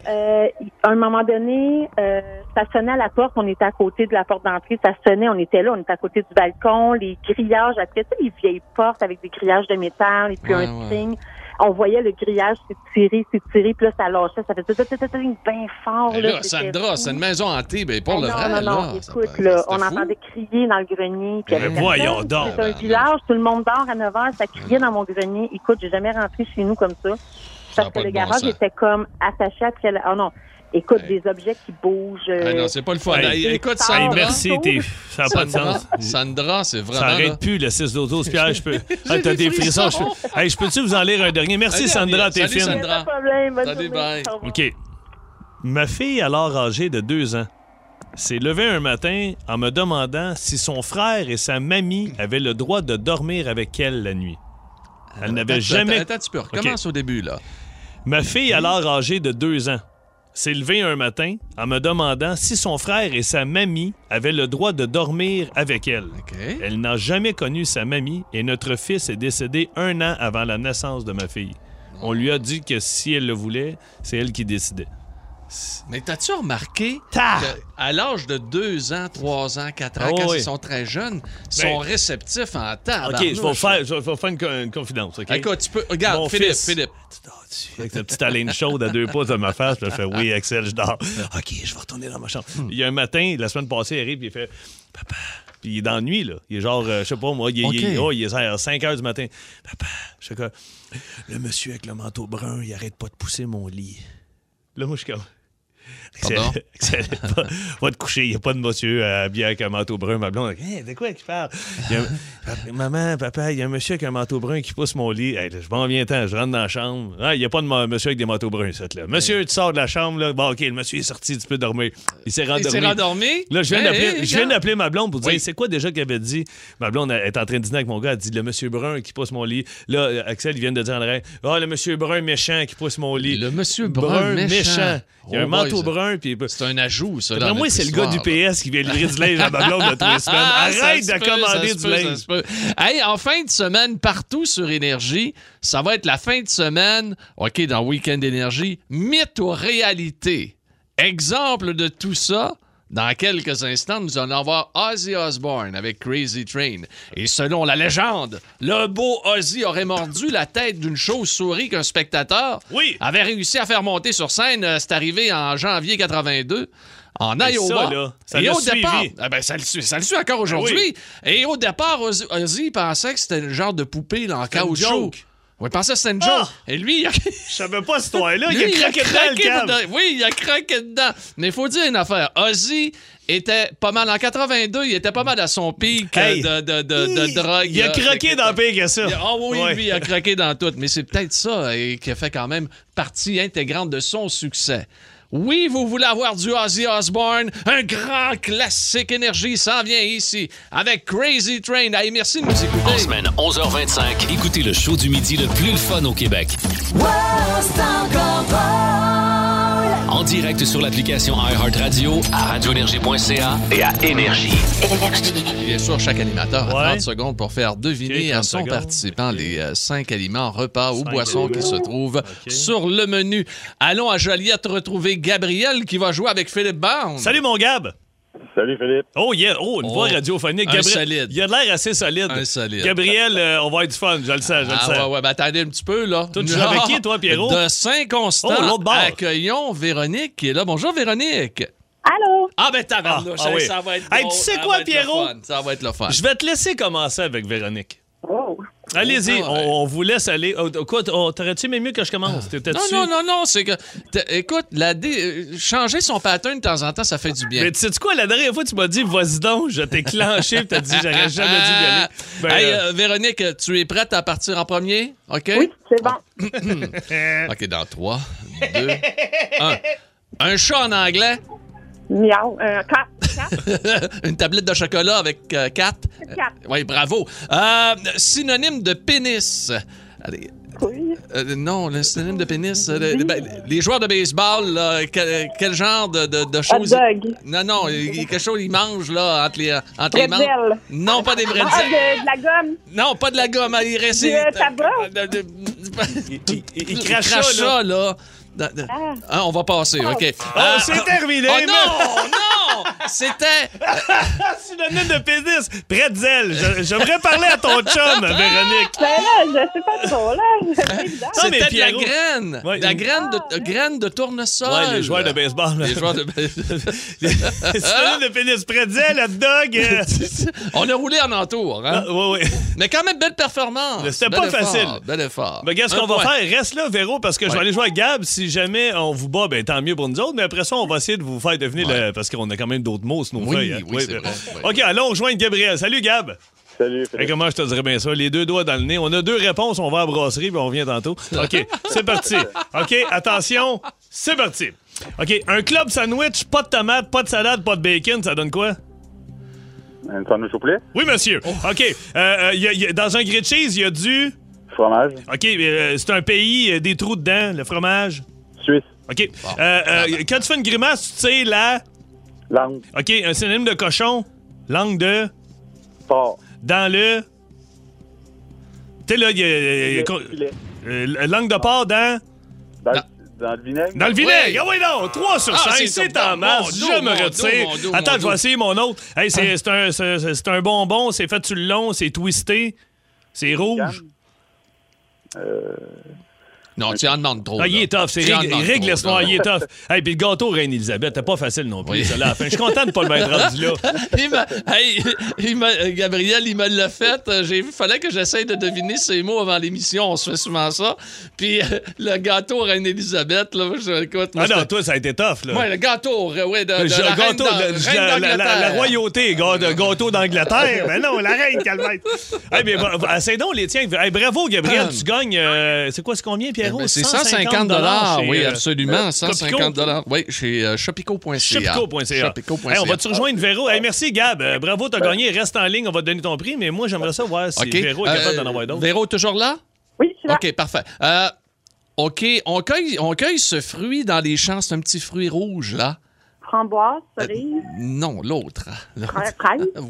Euh, à un moment donné, euh, ça sonnait à la porte. On était à côté de la porte d'entrée. Ça sonnait. On était là. On était à côté du balcon. Les grillages, après ça, les vieilles portes avec des grillages de métal et puis Ouais, un ouais. On voyait le grillage s'étirer, s'étirer, puis là, ça lâchait. Ça faisait bien fort. Mais là, là, Sandra, c'est une maison hantée, mais pour Ah le vrai, non, écoute, peut- là, on entendait crier dans le grenier. Mais voyons personne. donc. C'est un village, tout le monde dort à 9 h, ça criait dans mon grenier. Écoute, j'ai jamais rentré chez nous comme ça. Parce pas que le garage était comme attaché la... Oh non, écoute, des objets qui bougent. euh, Ah non, c'est pas le fun. Hey, Hey, écoute, hey, Sandra. merci, t'es- ça n'a pas de sens. Sandra, c'est vraiment. Ça là- arrête plus, le 6 12 *laughs* Pierre, je peux. Ah, t'as des frissons. frissons. Je peux... Hey, je peux-tu vous en lire un dernier? Merci. Sandra, t'es Salut, fine. Sandra. Pas de problème, bonne Salut, bye. OK. Ma fille, alors âgée de deux ans, s'est levée un matin en me demandant si son frère et sa mamie avaient le droit de dormir avec elle la nuit. Elle n'avait Attends, jamais. Attends, attends, tu peux recommence au début, là. Ma fille, alors âgée de deux ans, s'est levée un matin en me demandant si son frère et sa mamie avaient le droit de dormir avec elle. Elle n'a jamais connu sa mamie et notre fils est décédé un an avant la naissance de ma fille. On lui a dit que si elle le voulait, c'est elle qui décidait. Mais t'as-tu remarqué qu'à l'âge de 2 ans, 3 ans, 4 ans, Ah quand oui. ils sont très jeunes, ils sont Ben- réceptifs en temps. OK, je vais faire, je vais vous faire une, co- une confidence. OK? Écoute, tu peux. Regarde, Mon Philippe, fils. Philippe. Avec cette petite haleine chaude à deux *laughs* pouces de ma face, je fais Oui, Axel, je dors. *laughs* OK, je vais retourner dans ma chambre. Il y a un matin, la semaine passée, il arrive, puis il fait Papa. Puis il est dans la nuit, là. Il est genre, euh, je sais pas, moi, il, est- il oh, il est à 5 heures du matin. Papa, je sais quoi? Le monsieur avec le manteau brun, il arrête pas de pousser mon lit. Là, moi, je suis comme. Pardon? *laughs* Va, te coucher. Il n'y a pas de monsieur euh, habillé avec un manteau brun. Ma blonde, Hey, de quoi qu'il parle? Il a *laughs* Maman, papa, il y a un monsieur avec un manteau brun qui pousse mon lit. Hey, là, je m'en viens temps, je rentre dans la chambre. Ah, il n'y a pas de monsieur avec des manteaux bruns, cette là. Monsieur, tu sors de la chambre, là. Bon, OK, le monsieur est sorti, tu peux dormir. Il s'est Il rendormi. s'est rendormi. Là, je viens Hey, d'appeler ma blonde pour dire Oui. c'est quoi déjà qu'il avait dit? Ma blonde elle est en train de dîner avec mon gars. Elle dit le monsieur brun qui pousse mon lit. Là, euh, Axel, il vient de dire en Ah, le monsieur brun méchant qui pousse mon lit. Le monsieur brun méchant. Il y a un Oh, manteau boy, brun. Puis... C'est un ajout, ça. Moi, c'est le gars du. PS qui vient livrer du linge à ma blonde *laughs* de les semaines. Arrête de commander du linge. Hey, en fin de semaine, partout sur Énergie, ça va être la fin de semaine, OK, dans Week-end Énergie, mythe ou réalité. Exemple de tout ça, dans quelques instants, nous allons avoir Ozzy Osbourne avec Crazy Train. Et selon la légende, le beau Ozzy aurait mordu la tête d'une chauve-souris qu'un spectateur Oui. avait réussi à faire monter sur scène. Euh, C'est arrivé en janvier 82 en Iowa. ça, là, ça Et au départ, ah ben, ça, le suit, ça le suit encore aujourd'hui. oui. Et au départ, Ozzy, Ozzy pensait que c'était le genre de poupée là, en caoutchouc. Oui, que c'était une Ah! joke. Et lui, il a... Je savais pas cette histoire-là. Il a craqué dedans le câble. dedans. Oui, il a craqué dedans. Mais il faut dire une affaire. Ozzy était pas mal en 82, il était pas mal à son pic euh, Hey. de, de, de, drogue. Il a là. croqué dans le que ça. Ah oui, Ouais. lui, il a craqué dans tout. Mais c'est peut-être ça euh, qui a fait quand même partie intégrante de son succès. Oui, vous voulez avoir du Ozzy Osbourne, un grand classique énergie s'en vient ici avec Crazy Train. Hey, merci de nous écouter. En semaine 11h25, écoutez le show du midi le plus le fun au Québec. En direct sur l'application iHeartRadio, à radioénergie.ca et à Énergie. Bien sûr, chaque animateur a Ouais. 30 secondes pour faire deviner à 30 son secondes. participant les 5 aliments, repas ou Cinq boissons qui se trouvent sur le menu. Allons à Joliette retrouver Gabriel qui va jouer avec Philippe Bound. Salut, mon Gab. Salut Philippe. Oh, yeah. Oh, une Oh. voix radiophonique. Un Gabriel- solide. Il a de l'air assez solide. Un solide. Gabriel, euh, on va du fun. Je le sais, je le Ah sais. ouais, ouais, ben attendez un petit peu, là. Toi, tu joues avec qui, toi, Pierrot? De Saint-Constant. Oh, l'autre bord. Accueillons Véronique qui est là. Bonjour, Véronique. Allô? Ah, ben tabarnouche, Ah, ah oui. ça va être Hey, tu sais ça quoi, être Pierrot? Ça va être le fun. Je vais te laisser commencer avec Véronique. Allez-y, Ah, ouais. on, on vous laisse aller. Oh, quoi, oh, t'aurais-tu aimé mieux que je commence? T'étais Non, non, non, non, c'est que. Écoute, la dé- euh, changer son pattern de temps en temps, ça fait du bien. Mais tu sais quoi, la dernière fois, tu m'as dit, vas-y donc, je t'ai clenché, puis t'as dit, j'aurais jamais dû y aller. *laughs* Ben, Hey, euh, euh, Véronique, tu es prête à partir en premier? OK? Oui, c'est bon. *coughs* OK, dans 3, 2, 1. Un chat en anglais, Miaou. Euh, quatre. *laughs* Quatre. une tablette de chocolat avec 4. Quatre. Oui, bravo. Euh, synonyme de pénis. Allez. Oui. Euh, non, le synonyme de pénis. euh, le- ben, les joueurs de baseball, là, quel, quel genre de, de, de choses. dog. Non, non, il y a quelque chose ils mangent là, entre les, entre les. Non, pas des Ah, bretzels. de, de la gomme. Non, pas de la gomme. Il reste. Du, euh, tabac? *laughs* il, il- il il crache ça, là. ça, là. Dans- Hein, on va passer, OK. Oh, c'est terminé, Oh mais- non, non! C'était... *laughs* Synonyme de pénis, pretzel. J'aimerais parler à ton chum, Véronique. Ben là, je sais pas trop, là. *laughs* Mais C'était de la graine. Ouais. La graine de, de graine de tournesol. Ouais, les joueurs de baseball. là. Les joueurs de *laughs* Synonyme de pénis, pretzel, hot dog. euh. On a roulé en entour, hein? Ah, ouais, ouais. Mais quand même, belle performance. Mais c'était pas effort, facile. Bel effort. Ben, regarde ce Un qu'on va faire? Reste là, Véro, parce que je vais aller jouer avec Gab. Si jamais on vous bat, ben tant mieux pour nous autres. Mais après ça, on va essayer de vous faire deviner le. Parce qu'on a quand même d'autres mots Oui, feuilles. hein. oui. OK, allons rejoindre Gabriel. Salut, Gab. Salut, Et comment je te dirais bien ça? Les deux doigts dans le nez. On a deux réponses. On va à la brasserie, puis on revient tantôt. OK, c'est parti. OK, attention, c'est parti. OK, un club sandwich, pas de tomate, pas de salade, pas de bacon, ça donne quoi? Un sandwich au poulet? Oui, monsieur. OK, euh, euh, y a- y a- dans un grilled cheese, il y a du... Fromage? OK, euh, c'est un pays, euh, des trous dedans, le fromage? Suisse? OK. Euh, euh, quand tu fais une grimace, tu sais la... Langue? OK, un synonyme de cochon, langue de... Porc? Dans le... Tu sais, là, il y a... il y a- Filet. euh, langue de porc dans... Dans, dans le vinaigre? Dans le vinaigre! Ah oui, non! 3 sur Ah, 5, c'est c'est en masse. Je me retire. Attends, je vais essayer mon autre. Hey, c'est c'est un, un bonbon, c'est fait sur le long, c'est twisté, c'est rouge. Non, tu en demandes trop. Ah, il est tough, c'est là. il est tough. Hey, puis le gâteau Reine-Élisabeth, t'es pas facile non plus, Oui. ça, là, à la fin. Je suis content de pas le mettre rendu là. *laughs* Il m'a- hey, il m'a- euh, Gabriel, il me l'a fait. Euh, J'ai vu, fallait que j'essaye de deviner ses mots avant l'émission. On se fait souvent ça. Puis euh, le gâteau Reine-Élisabeth, là, je, écoute. moi, Ah non, toi, ça a été tough, là. Ouais, le gâteau, euh, ouais, de, de Je- la reine gâteau, reine la, royauté, gâteau d'Angleterre. Mais non, la reine, calmette. hey, mais va- essaye donc les tiens. Hey, bravo, Gabriel, tu gagnes. euh, c'est quoi, c'est combien, Pierrot? Ben, c'est 150 dollars, oui, euh, absolument, euh, 150 dollars. Oui, chez euh, shopico.ca. Chopico.ca. Chopico.ca. Hey, on va-tu rejoindre Véro? Hey, merci, Gab. Euh, bravo, t'as gagné. Reste en ligne, on va te donner ton prix. Mais moi, j'aimerais ça voir si. Véro est capable Euh, d'en avoir d'autres. Véro, toujours là? Oui, je suis là. OK, parfait. Euh, OK, on cueille, on cueille ce fruit dans les champs. C'est un petit fruit rouge, là. Framboise, cerise, Non, l'autre. *laughs*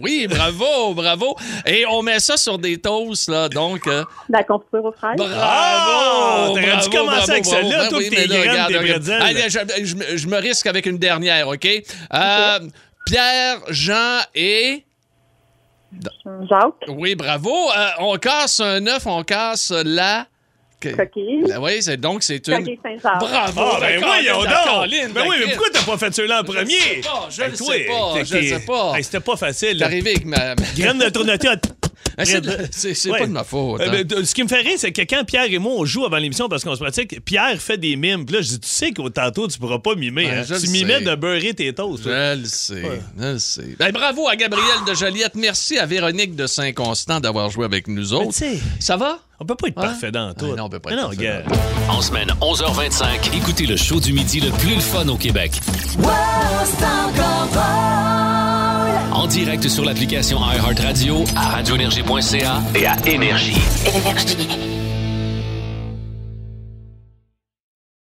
Oui, bravo, bravo. Et on met ça sur des toasts, là. Donc, euh, la confiture aux fraises. bravo! Ah! T'aurais dû commencer bravo, avec celle-là, Ben toi, oui, que tes graines, regarde, tes regarde. bretzels. Allez, je, je me- je me risque avec une dernière, OK? Euh, Pierre, Jean et... Jacques, Oui, bravo. Euh, on casse un œuf, on casse la... coquille, La- Oui, c'est donc c'est une... Bravo! Ah, ben voyons donc! Lynn, Ben oui, mais pourquoi t'as pas fait ceux-là en Je premier? sais pas, je Hey, le toi, sais pas, je le sais pas. Hey, C'était pas facile. T'es arrivé avec ma... Graine de tourneteur. Ah, c'est pas de ma faute, Euh, hein. ben, ce qui me fait rire, c'est que quand Pierre et moi, on joue avant l'émission parce qu'on se pratique, Pierre fait des mimes. Puis là, je dis, tu sais qu'au tantôt, tu pourras pas mimer. Ouais, hein. Tu le mimais sais. de beurrer tes toasts. Je le sais, je le sais. Ben, bravo à Gabriel de Joliette. Merci à Véronique de Saint-Constant d'avoir joué avec nous autres. Ça va? on peut pas être Ouais. parfait dans tout. Ouais, non, on peut pas être non, parfait. En semaine 11h25, écoutez le show du midi le plus le fun au Québec. En direct sur l'application iHeartRadio, à radioénergie.ca et à Énergie. Énergie.